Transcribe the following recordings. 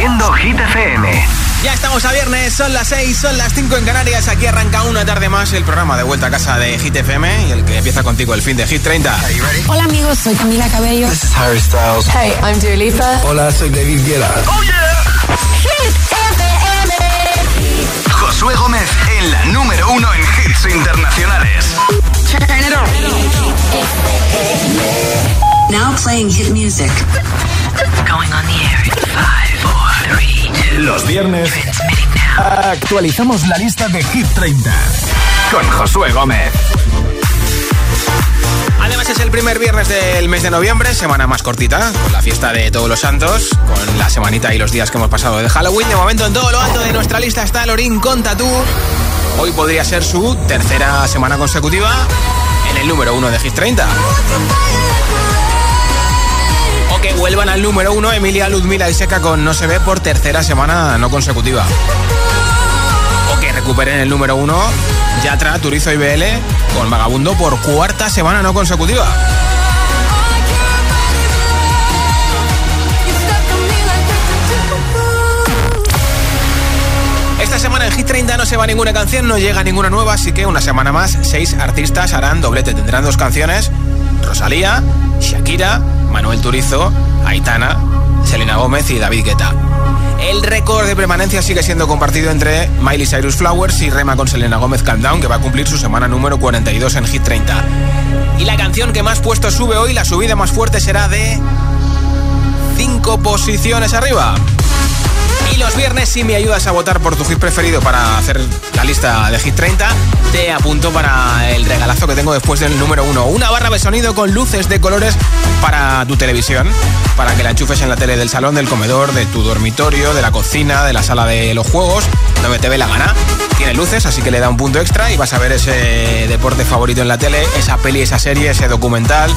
siendo Hit FM. Ya estamos a viernes, son las 6, son las 5 en Canarias. Aquí arranca una tarde más el programa de vuelta a casa de Hit FM y el que empieza contigo el fin de Hit 30. Hola amigos, soy Camila Cabello. This is Harry Styles. Hey, I'm Dua Lipa. Hola, soy David Guetta. Oh yeah. Hit FM. Josué Gómez en la número uno en hits internacionales. Now playing hit music. Going on the air in five, four, three, two. Los viernes actualizamos la lista de Hit 30 con Josué Gómez. Además es el primer viernes del mes de noviembre, semana más cortita, con la fiesta de todos los santos, con la semanita y los días que hemos pasado de Halloween. De momento en todo lo alto de nuestra lista está Lorin con Tatú. Hoy podría ser su tercera semana consecutiva en el número uno de Hit 30 que vuelvan al número uno Emilia, Ludmila y Seca con No se ve por tercera semana no consecutiva. O que recuperen el número uno Yatra, Turizo y BL con Vagabundo por cuarta semana no consecutiva. Esta semana en Hit 30 no se va ninguna canción, no llega ninguna nueva, así que una semana más, seis artistas harán doblete. Tendrán dos canciones, Rosalía, Shakira Manuel Turizo, Aitana, Selena Gómez y David Guetta. El récord de permanencia sigue siendo compartido entre Miley Cyrus Flowers y Rema con Selena Gómez Countdown, que va a cumplir su semana número 42 en Hit 30. Y la canción que más puestos sube hoy, la subida más fuerte será de 5 posiciones arriba. Y los viernes, si me ayudas a votar por tu hit preferido para hacer la lista de Hit 30, te apunto para el regalazo que tengo después del número 1. Una barra de sonido con luces de colores para tu televisión, para que la enchufes en la tele del salón, del comedor, de tu dormitorio, de la cocina, de la sala de los juegos, donde te ve la gana. Tiene luces, así que le da un punto extra y vas a ver ese deporte favorito en la tele, esa peli, esa serie, ese documental,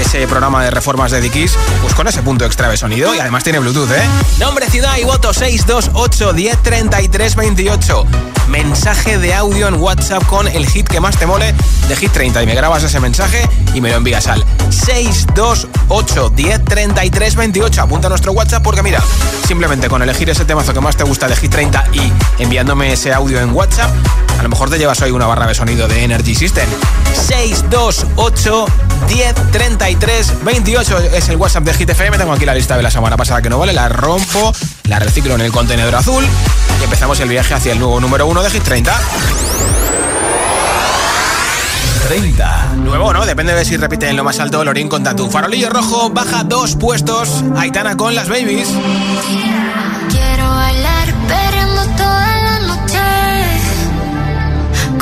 ese programa de reformas de Dickies, pues con ese punto extra de sonido y además tiene Bluetooth, ¿eh? Nombre, ciudad y voto 628 10 28. Mensaje de audio en WhatsApp con el hit que más te mole de Hit 30 y me grabas ese mensaje y me lo envías al 628 10 28. Apunta a nuestro WhatsApp porque mira, simplemente con elegir ese temazo que más te gusta de Hit 30 y enviándome ese audio en WhatsApp, a lo mejor te llevas hoy una barra de sonido de Energy System. 628 10 28 es el WhatsApp de Hit FM. Tengo aquí la lista de la semana pasada que no vale, la rompo, la reciclo en el contenedor azul y empezamos el viaje hacia el nuevo número 1 de Hit 30. 30. Nuevo, ¿no? Depende de si repite en lo más alto Lorín con Tatu. Farolillo rojo baja dos puestos. Aitana con las babies.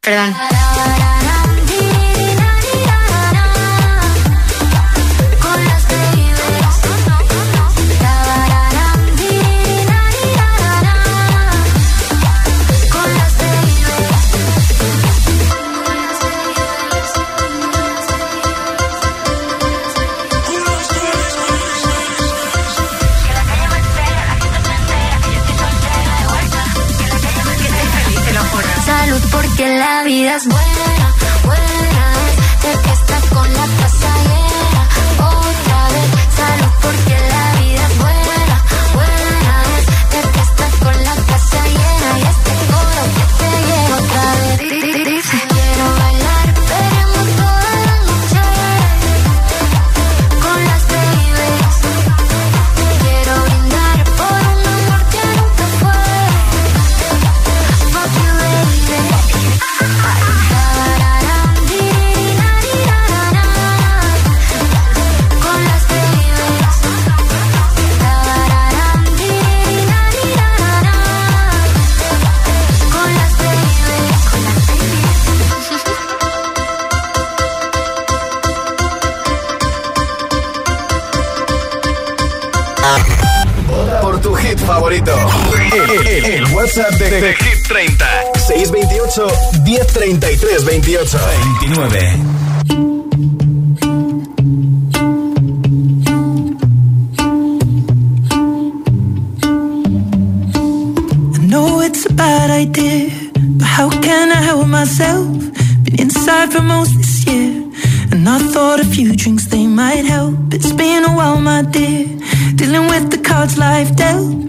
perdón. WhatsApp de, de, Hit 30. 628 1033 28 29. it's a bad idea, but how can I help myself? Been inside for most this year, and I thought a few drinks they might help. It's been a while, my dear, dealing with the cards life dealt.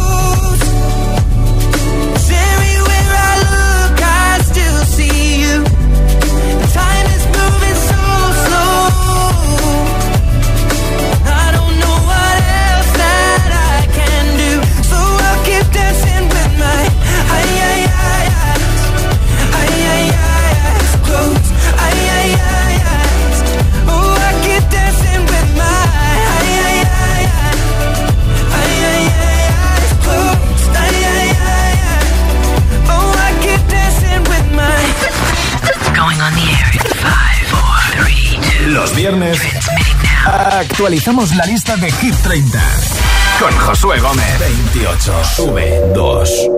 Actualizamos la lista de Hit 30 con Josué Gómez. 28. Sube 2.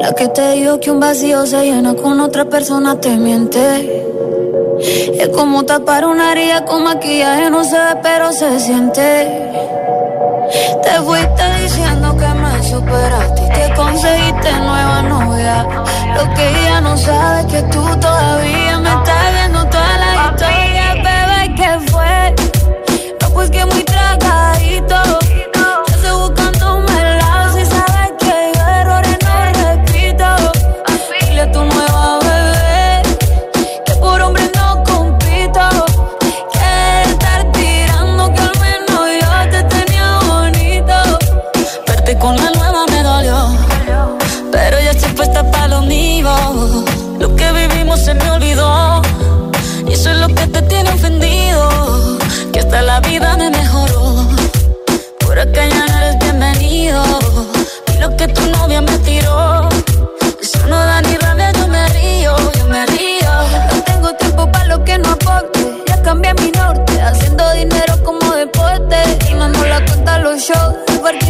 La que te dijo que un vacío se llena con otra persona te miente. Es como tapar una herida con maquillaje, no se ve, pero se siente. Te fuiste diciendo que me superaste y que conseguiste nueva Lo que ella no sabe es que tú todavía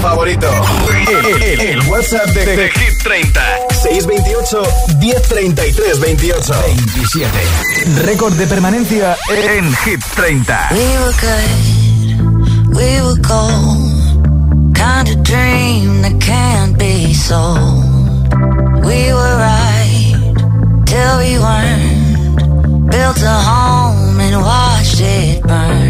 Te come, pero te coge. Por tu hit favorito. El, WhatsApp de, Hit 30. 628 1033 28 27. Récord de permanencia en Hit 30. We were good, we were gold. Kind of dream that can't be sold. We were right till we weren't. Built a home and watched it burn.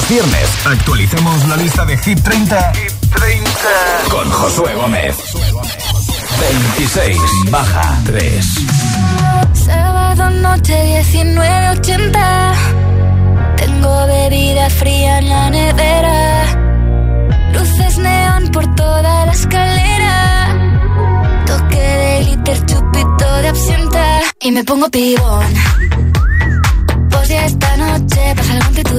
Los viernes actualicemos la lista de Hit 30, Hit 30. con Josué Gómez. 26 baja 3. Sábado noche 19.80 Tengo bebida fría en la nevera Luces neón por toda la escalera Toque de liter, chupito de absenta Y me pongo pibón Pues ya esta noche pasa algo entre tú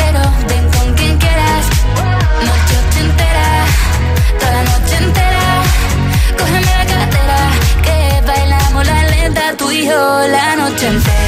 pero ven con quien quieras. Noche ochentera, toda la noche entera. Cógeme la cartera, que bailamos la lenta Tú y yo la noche entera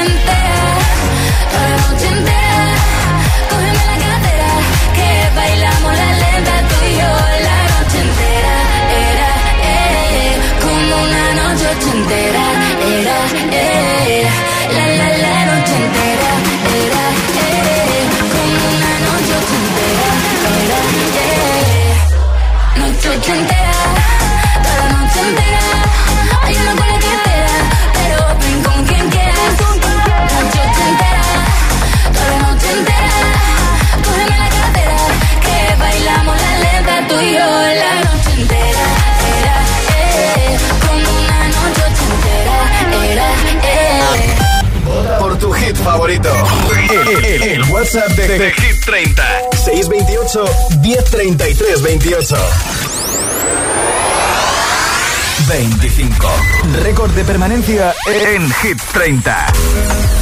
WhatsApp de, de, de Hit 30. 628 1033 28. 25. Récord de permanencia en Hit 30.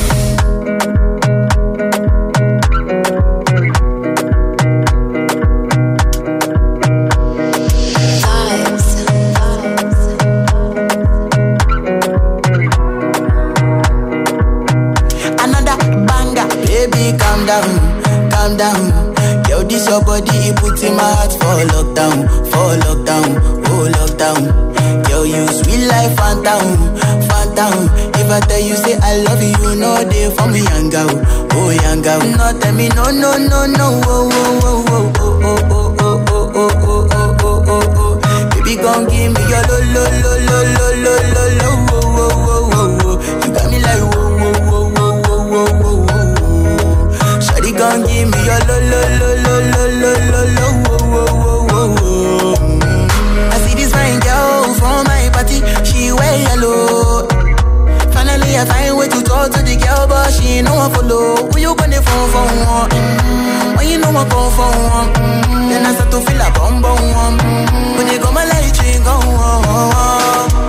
I see this fine girl from my party, she wear yellow. Finally, I find way to talk to the girl, but she ain't no one follow. Who you gonna phone for one? Mm-hmm. You know I phone for mm-hmm. then I start to feel a bum bum one. Mm-hmm. When you go my light, you go. Oh.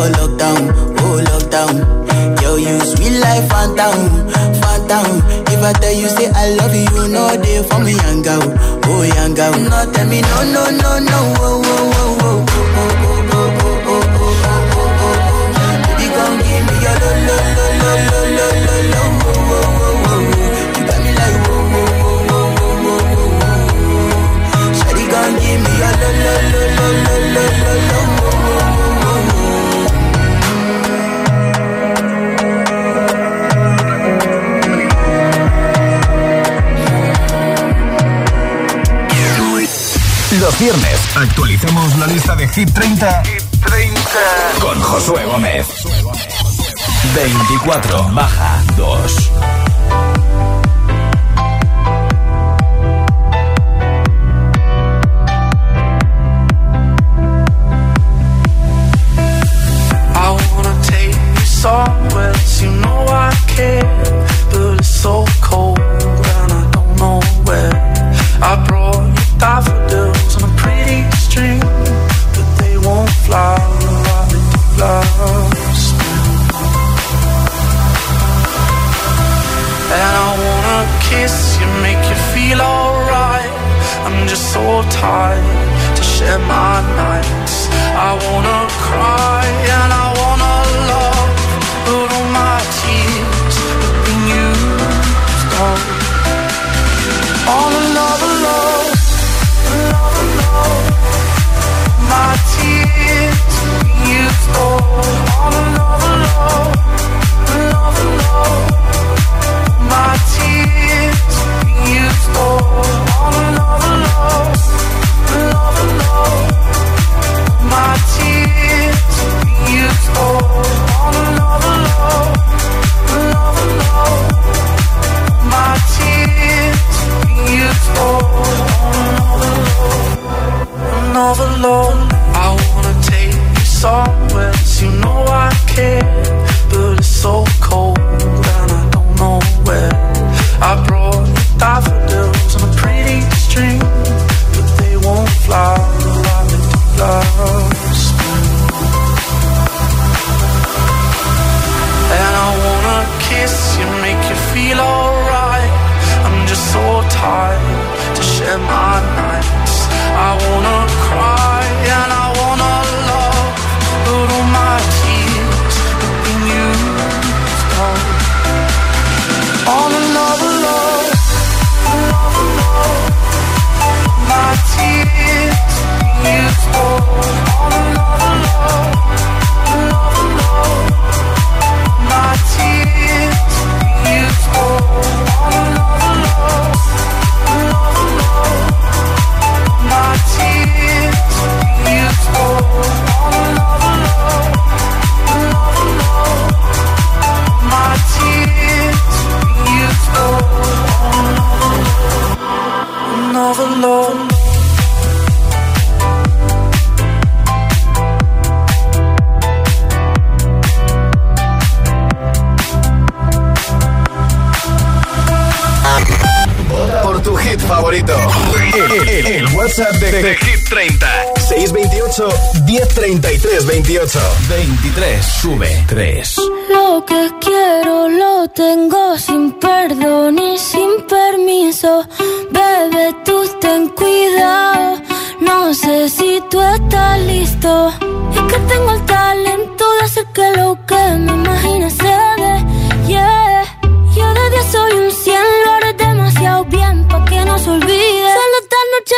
oh lockdown, oh lockdown. Yo, you sweet life, phantom, phantom. If I tell you say I love you, you know for me young girl, oh young girl. No tell me no, no, no, no, oh, oh, oh, oh. Hit 30. Hit 30. Con Josué Gómez. 24 baja 2.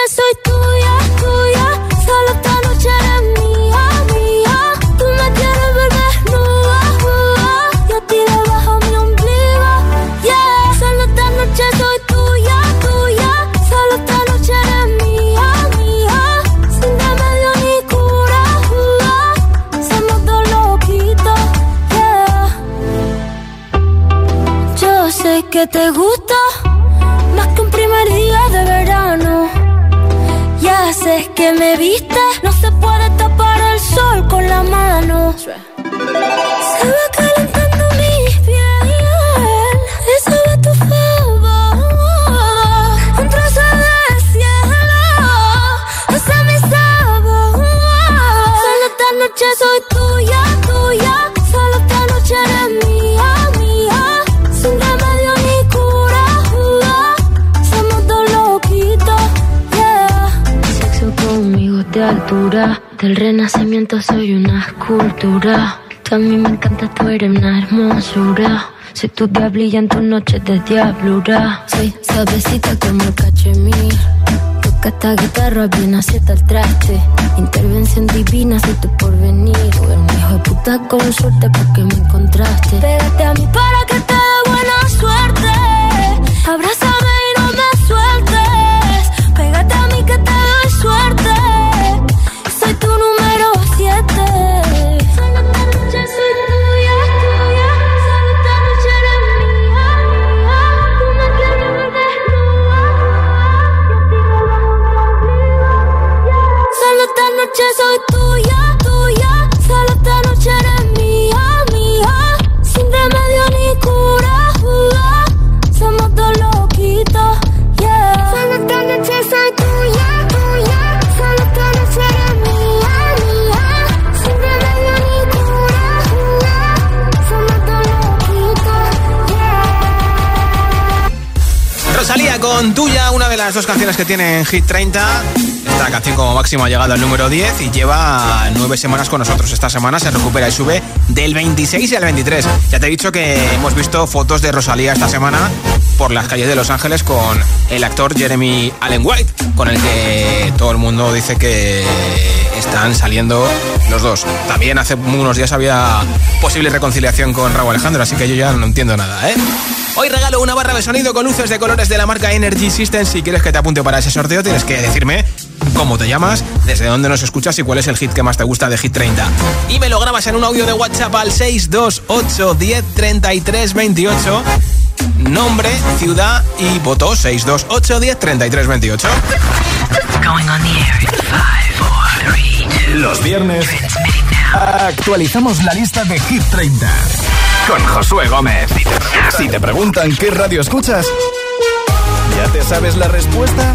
Soy tuya, tuya. Solo esta noche eres mía, mía. Tú me quieres ver desnuda, nuda. Y a ti debajo mi ombligo, yeah. Solo esta noche soy tuya, tuya. Solo esta noche eres mía, mía. Sin remedio ni cura, uh, somos dos loquitos, yeah. Yo sé que te gusta me viste, altura, del renacimiento soy una escultura. Tú a mí me encanta, tú eres una hermosura. Soy tu diablilla en tus noches de diablura. Soy suavecita como el cachemir. Toca esta guitarra bien acierta el traste. Intervención divina, soy tu porvenir. Un hijo de puta con suerte porque me encontraste. Pégate a mí para que te noche soy tuya, tuya. Solo esta noche eres mía, mía. Sin remedio ni cura, uh, somos dos loquitos, yeah. Solo esta noche soy tuya, tuya. Solo esta noche eres mía, mía. Sin remedio ni cura, uh, somos dos loquitos, yeah. Rosalía con Tuya, una de las dos canciones que tiene en Hit 30. Esta canción como máximo ha llegado al número 10 y lleva nueve semanas con nosotros. Esta semana se recupera y sube del 26 al 23. Ya te he dicho que hemos visto fotos de Rosalía esta semana por las calles de Los Ángeles con el actor Jeremy Allen White, con el que todo el mundo dice que están saliendo los dos. También hace unos días había posible reconciliación con Raúl Alejandro, así que yo ya no entiendo nada, ¿eh? Hoy regalo una barra de sonido con luces de colores de la marca Energy System. Si quieres que te apunte para ese sorteo, tienes que decirme cómo te llamas, desde dónde nos escuchas y cuál es el hit que más te gusta de Hit 30. Y me lo grabas en un audio de WhatsApp al 628 10 33 28. Nombre, ciudad y voto 628 10 33 28. Going on the air in five, four, three, two. Los viernes actualizamos la lista de Hit 30 con Josué Gómez. Si te preguntan qué radio escuchas, ¿ya te sabes la respuesta?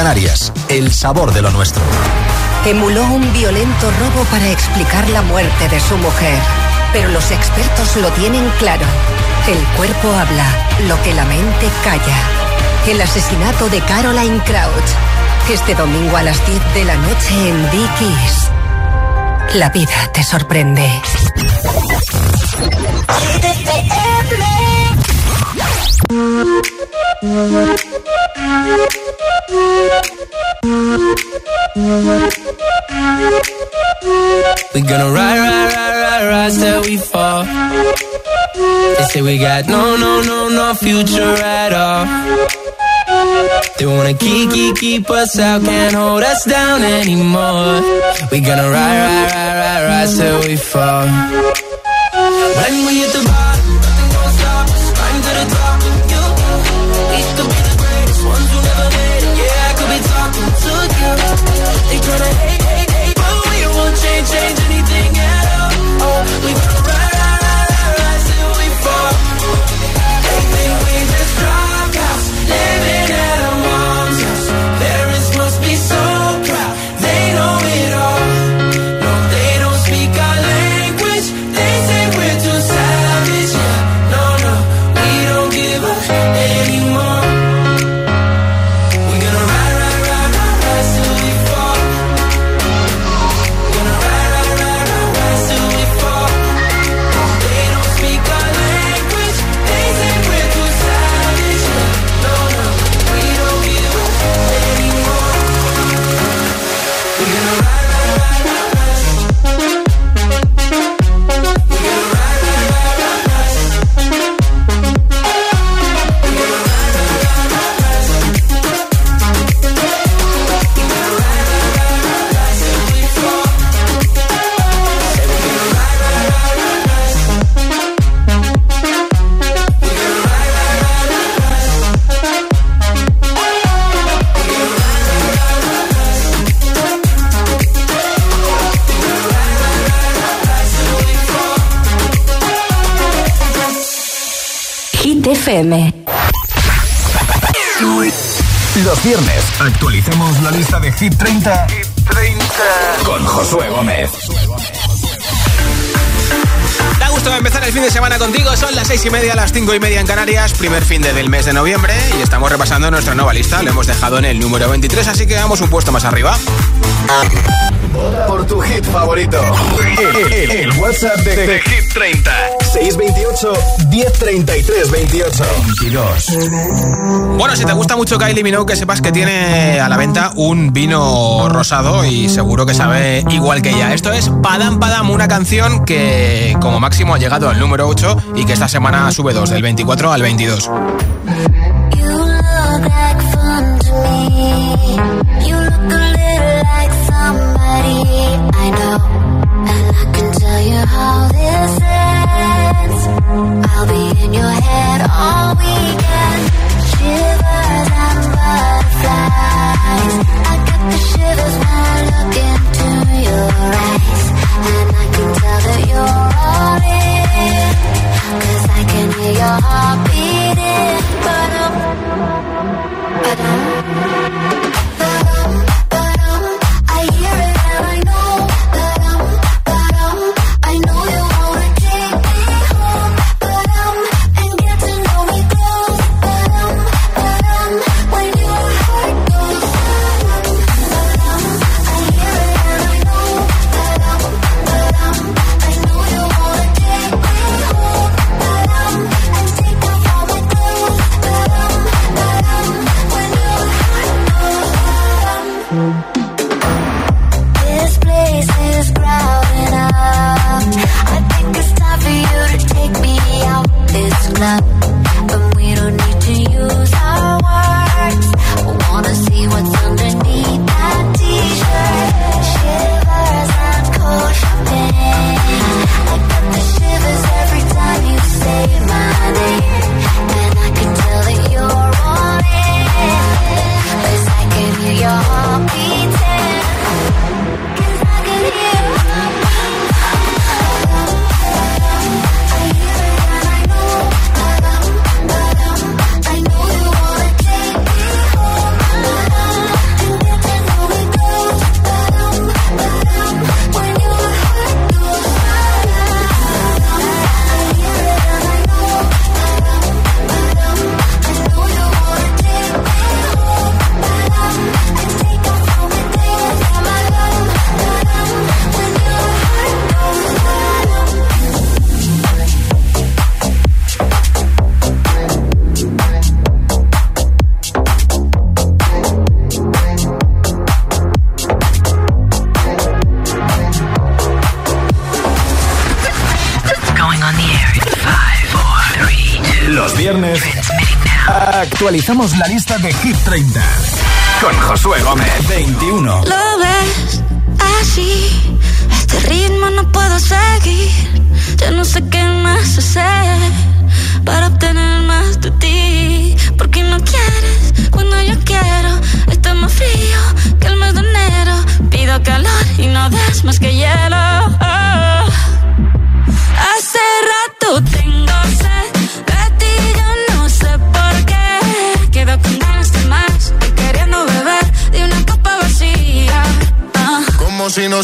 Canarias, el sabor de lo nuestro. Emuló un violento robo para explicar la muerte de su mujer, pero los expertos lo tienen claro. El cuerpo habla, lo que la mente calla. El asesinato de Caroline Crouch. Este domingo a las 10 de la noche en Dickies. La vida te sorprende. We gonna ride, ride, ride, ride, ride till we fall. They say we got no, no, no, no future at all. They wanna keep, keep, keep us out, can't hold us down anymore. We gonna ride, ride, ride, ride, ride till we fall. When we hit the FM. Los viernes actualicemos la lista de Hit 30, con Josué Gómez. Da gusto empezar el fin de semana contigo. Son las seis y media, las cinco y media en Canarias, primer fin de del mes de noviembre y estamos repasando nuestra nueva lista. Lo hemos dejado en el número 23, así que vamos un puesto más arriba. Por tu hit favorito. El, el- el WhatsApp de, de Hit 30. 628 1033 28. 22. Bueno, si te gusta mucho Kylie Minogue, que sepas que tiene a la venta un vino rosado y seguro que sabe igual que ella. Esto es Padam Padam, una canción que como máximo ha llegado al número 8 y que esta semana sube 2, del 24 al 22. You look like fun to me. You look a little like somebody I'll be in your head all weekend. Actualizamos la lista de Hit 30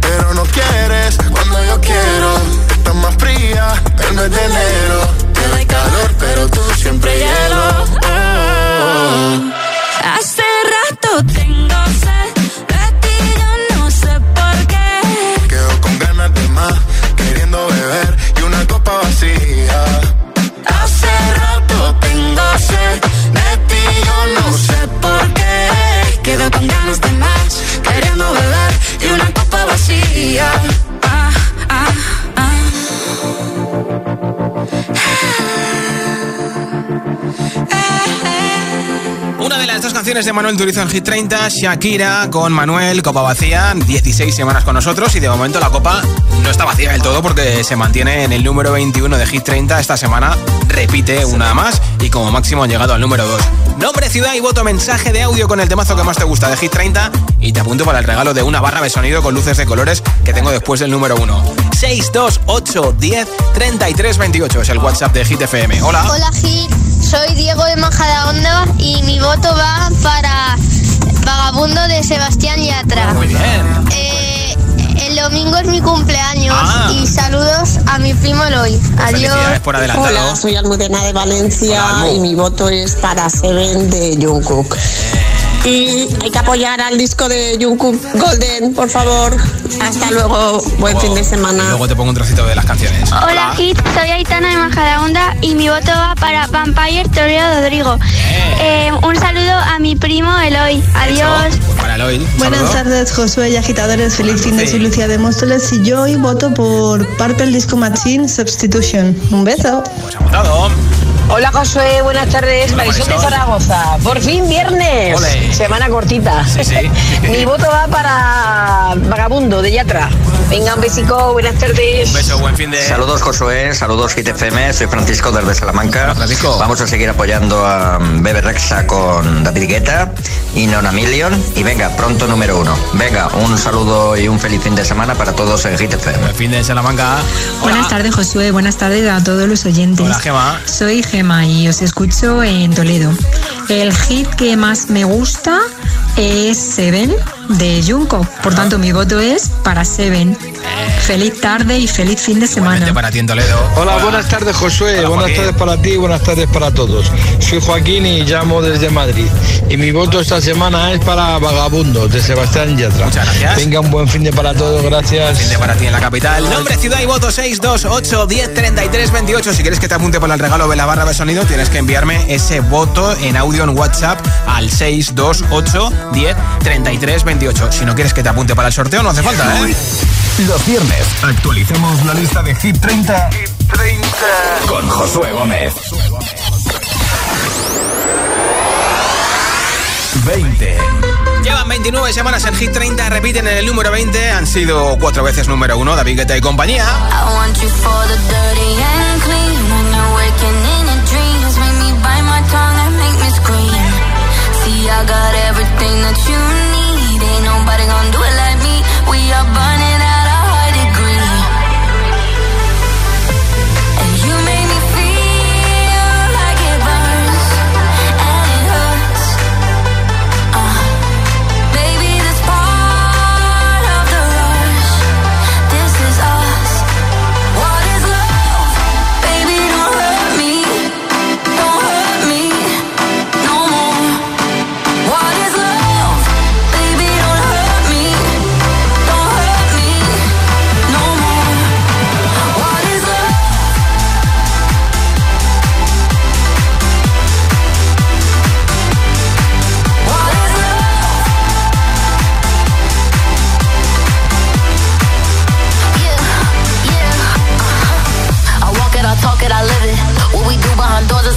Pero no quieres cuando yo quiero, estás más fría el mes de enero. Canciones de Manuel Turizo en Hit 30, Shakira con Manuel, Copa Vacía, 16 semanas con nosotros y de momento la copa no está vacía del todo porque se mantiene en el número 21 de Hit 30. Esta semana repite una más y como máximo han llegado al número 2. Nombre, ciudad y voto, mensaje de audio con el temazo que más te gusta de Hit 30 y te apunto para el regalo de una barra de sonido con luces de colores que tengo después del número 1. 628 10 33 28 es el WhatsApp de Hit FM. Hola. Hola Hit. Soy Diego de Majadahonda y mi voto va para Vagabundo de Sebastián Yatra. Muy bien. Eh, el domingo es mi cumpleaños Ah. y saludos a mi primo Eloy. Adiós. Felicidades por adelantado. Hola, soy Almudena de Valencia Hola, y mi voto es para Seven de Jungkook. Y hay que apoyar al disco de Jungkook Golden, por favor. Hasta luego, buen fin de semana. Luego te pongo un trocito de las canciones. Hola Hit, soy Aitana de Majadahonda y mi voto va para Vampire Toreo Rodrigo. Eh, un saludo a mi primo Eloy. Adiós. Pues para Eloy. Buenas tardes, Josué y agitadores. Feliz fin de Sí. soy Lucía de Móstoles y yo hoy voto por Purple Disco Machine Substitution. Un beso. Pues apuntado. Hola Josué, buenas tardes. Hola, Marisol de Marisol. Zaragoza. Por fin viernes. Semana cortita. Sí, sí. Mi voto va para Vagabundo de Yatra. Venga, un besico, buenas tardes. Un beso, buen fin de. Saludos Josué, saludos Hit FM, soy Francisco desde Salamanca. Francisco. Vamos a seguir apoyando a mm, Bebe Rexa con David Guetta y Nona Million. Y venga, pronto número uno. Venga, un saludo y un feliz fin de semana para todos en Hit FM. Buen fin de Salamanca. Hola. Buenas tardes, Josué. Buenas tardes a todos los oyentes. Hola, Gema. Soy Gema y os escucho en Toledo. El hit que más me gusta es Seven de Junko. Por tanto, mi voto es para Seven. Feliz tarde y feliz fin de semana. para ti en Toledo. Hola, buenas tardes Josué, buenas tardes para ti, buenas tardes para todos. Soy Joaquín y llamo desde Madrid. Y mi voto esta semana es para Vagabundo, de Sebastián Yatra. Muchas gracias. Venga, un buen fin de para todos, gracias. Fin de para ti en la capital. Nombre, ciudad y voto 628 10 33 28. Si quieres que te apunte para el regalo de la barra de sonido, tienes que enviarme ese voto en audio en WhatsApp al 628 10 33 28. Si no quieres que te apunte para el sorteo, no hace falta, ¿eh? Los viernes actualicemos la lista de Hit 30, con Josué Gómez. 20. Llevan 29 semanas en Hit 30, repiten en el número 20, han sido cuatro veces número uno, David Guetta y compañía. I want you for the dirty and clean. When you're waking in your dreams, make me bite my tongue and make me scream. See, I got everything that you need. Nobody gonna do it like me. We are burning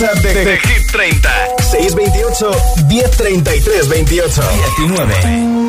WhatsApp de, de Hit 30. 628 1033 28 19.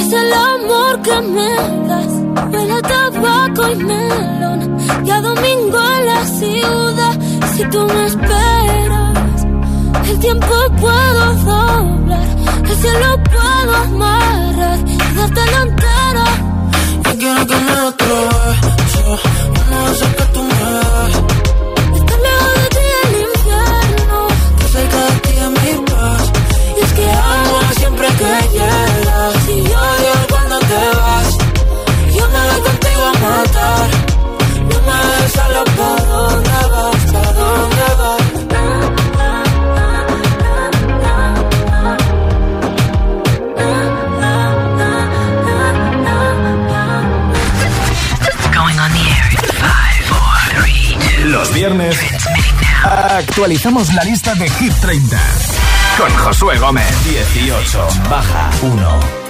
es el amor que me das. Huele a tabaco y melón. Y a domingo en la ciudad. Si tú me esperas, el tiempo puedo doblar. El cielo puedo amarrar y darte la entera. Actualizamos la lista de Hit 30 con Josué Gómez. 18 baja 1.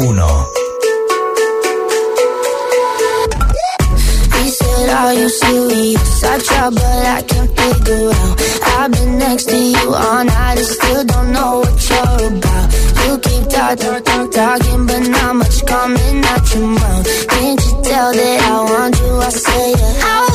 1. Are you serious? I try, but I can't figure out. I've been next to you all night and still don't know what you're about. You keep talking, talk, talking, but not much coming out your mouth. Can't you tell that I want you? I say yeah.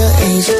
Your age.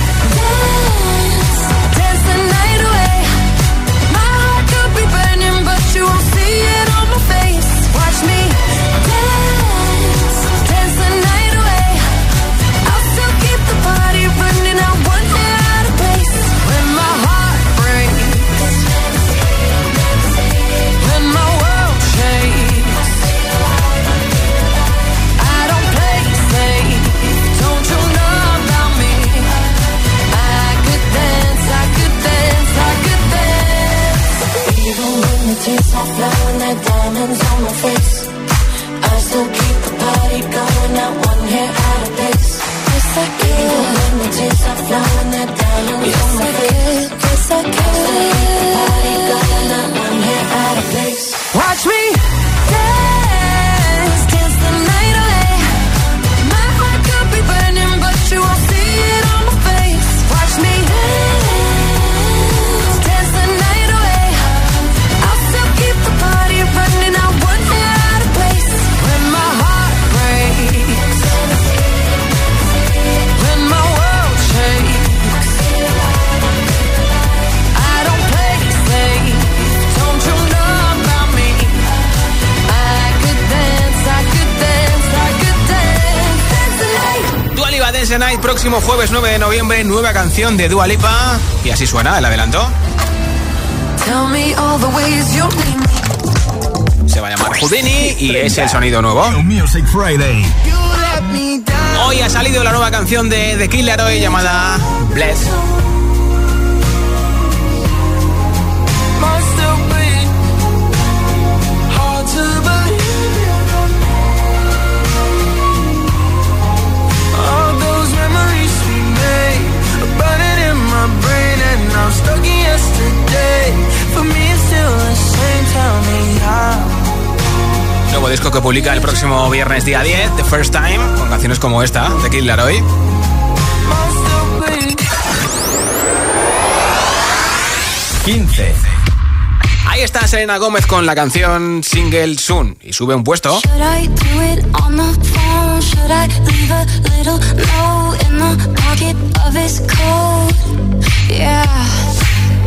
próximo jueves 9 de noviembre, nueva canción de Dua Lipa. Y así suena el adelanto. Se va a llamar Houdini y es el sonido nuevo. Music Friday. Hoy ha salido la nueva canción de The Killer hoy llamada Bless. Que publica el próximo viernes día 10, The First Time, con canciones como esta, de Kid Laroi. 15. Ahí está Selena Gómez con la canción Single Soon y sube un puesto.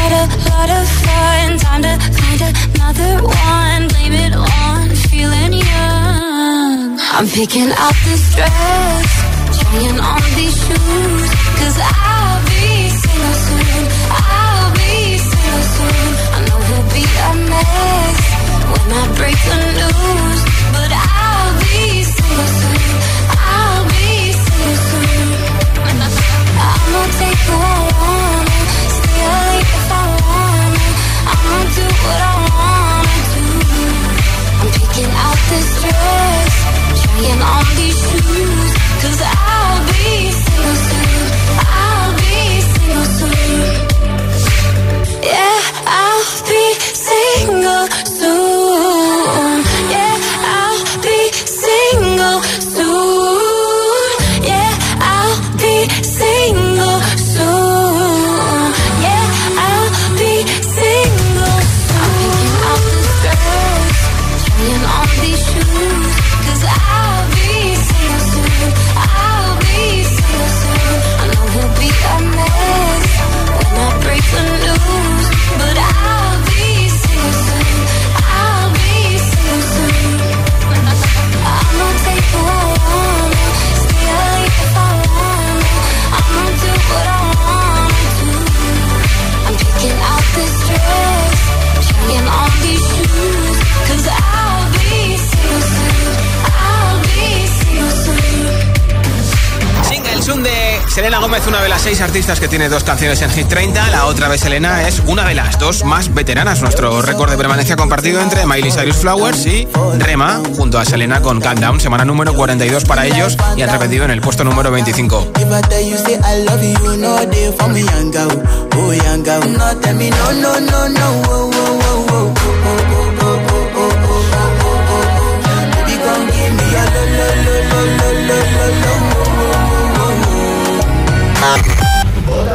had a lot of fun. Time to find another one. Blame it on feeling young. I'm picking out this dress, trying on these shoes. Cause I'll be single soon. I'll be single soon. I know he'll be a mess when I break the news. But I vez una de las seis artistas que tiene dos canciones en Hit 30, la otra vez Elena es una de las dos más veteranas. Nuestro récord de permanencia compartido entre Miley Cyrus Flowers y Rema, junto a Selena con Countdown, semana número 42 para ellos y han repetido en el puesto número 25.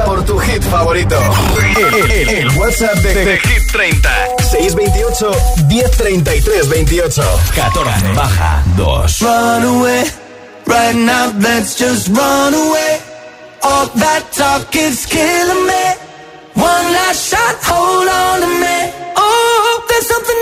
Por tu hit favorito. El, WhatsApp de, de, de, Hit 30. 628 1033 28. 14 baja 2. Run away. Right now, let's just run away. All that talk is killing me. One last shot, hold on to me. Oh, there's something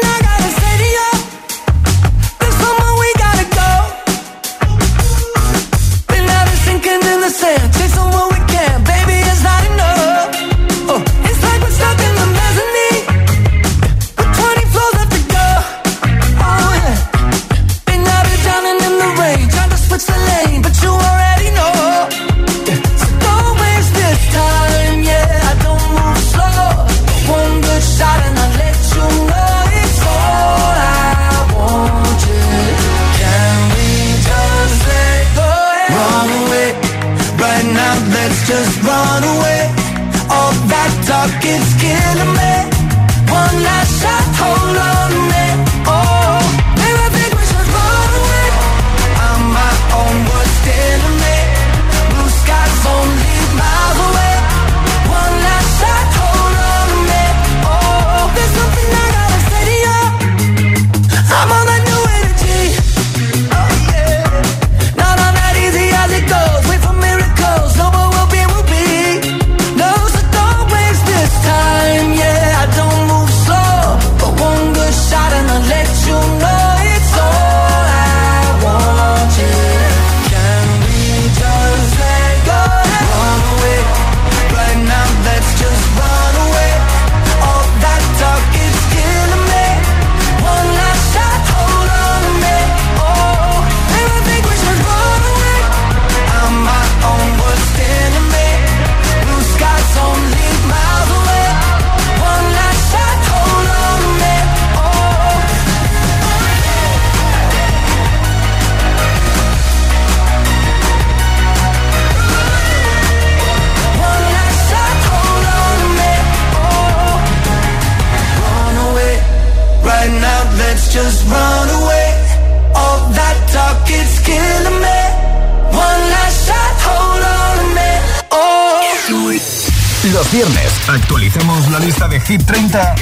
Actualicemos la lista de Hit 30,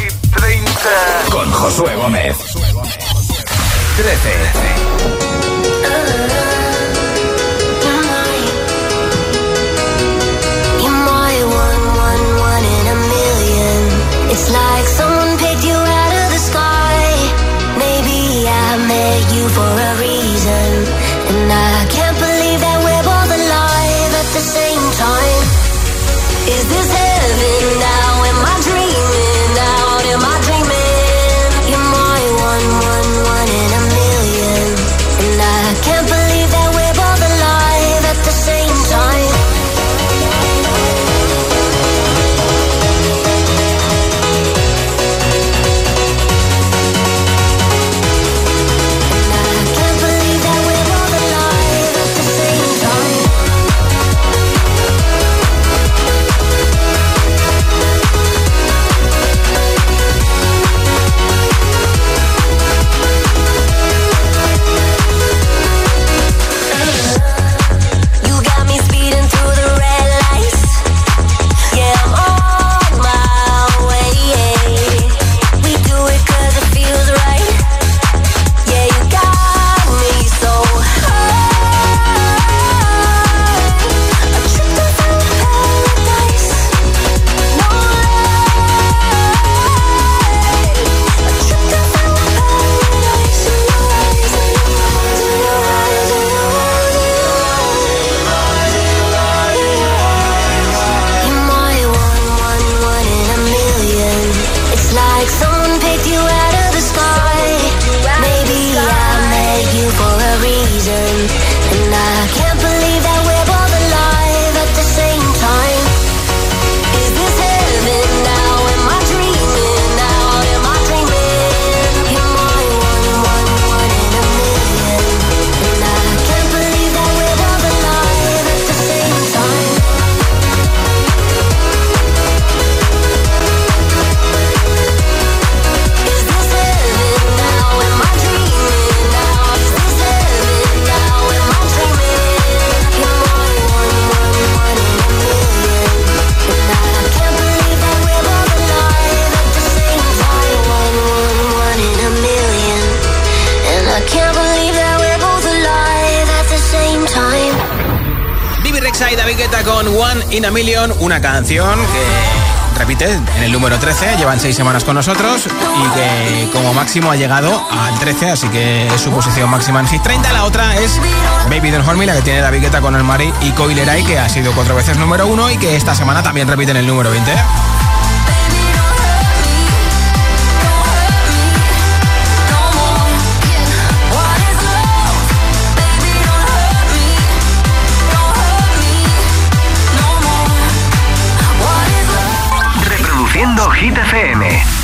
con Josué Gómez. 13. Una canción que repite en el número 13, llevan seis semanas con nosotros y que como máximo ha llegado al 13, así que es su posición máxima en Hit 30. La otra es Baby Don't Hurt la que tiene David Guetta con el Mari y Coileray, que ha sido cuatro veces número uno y que esta semana también repite en el número 20. Hit FM.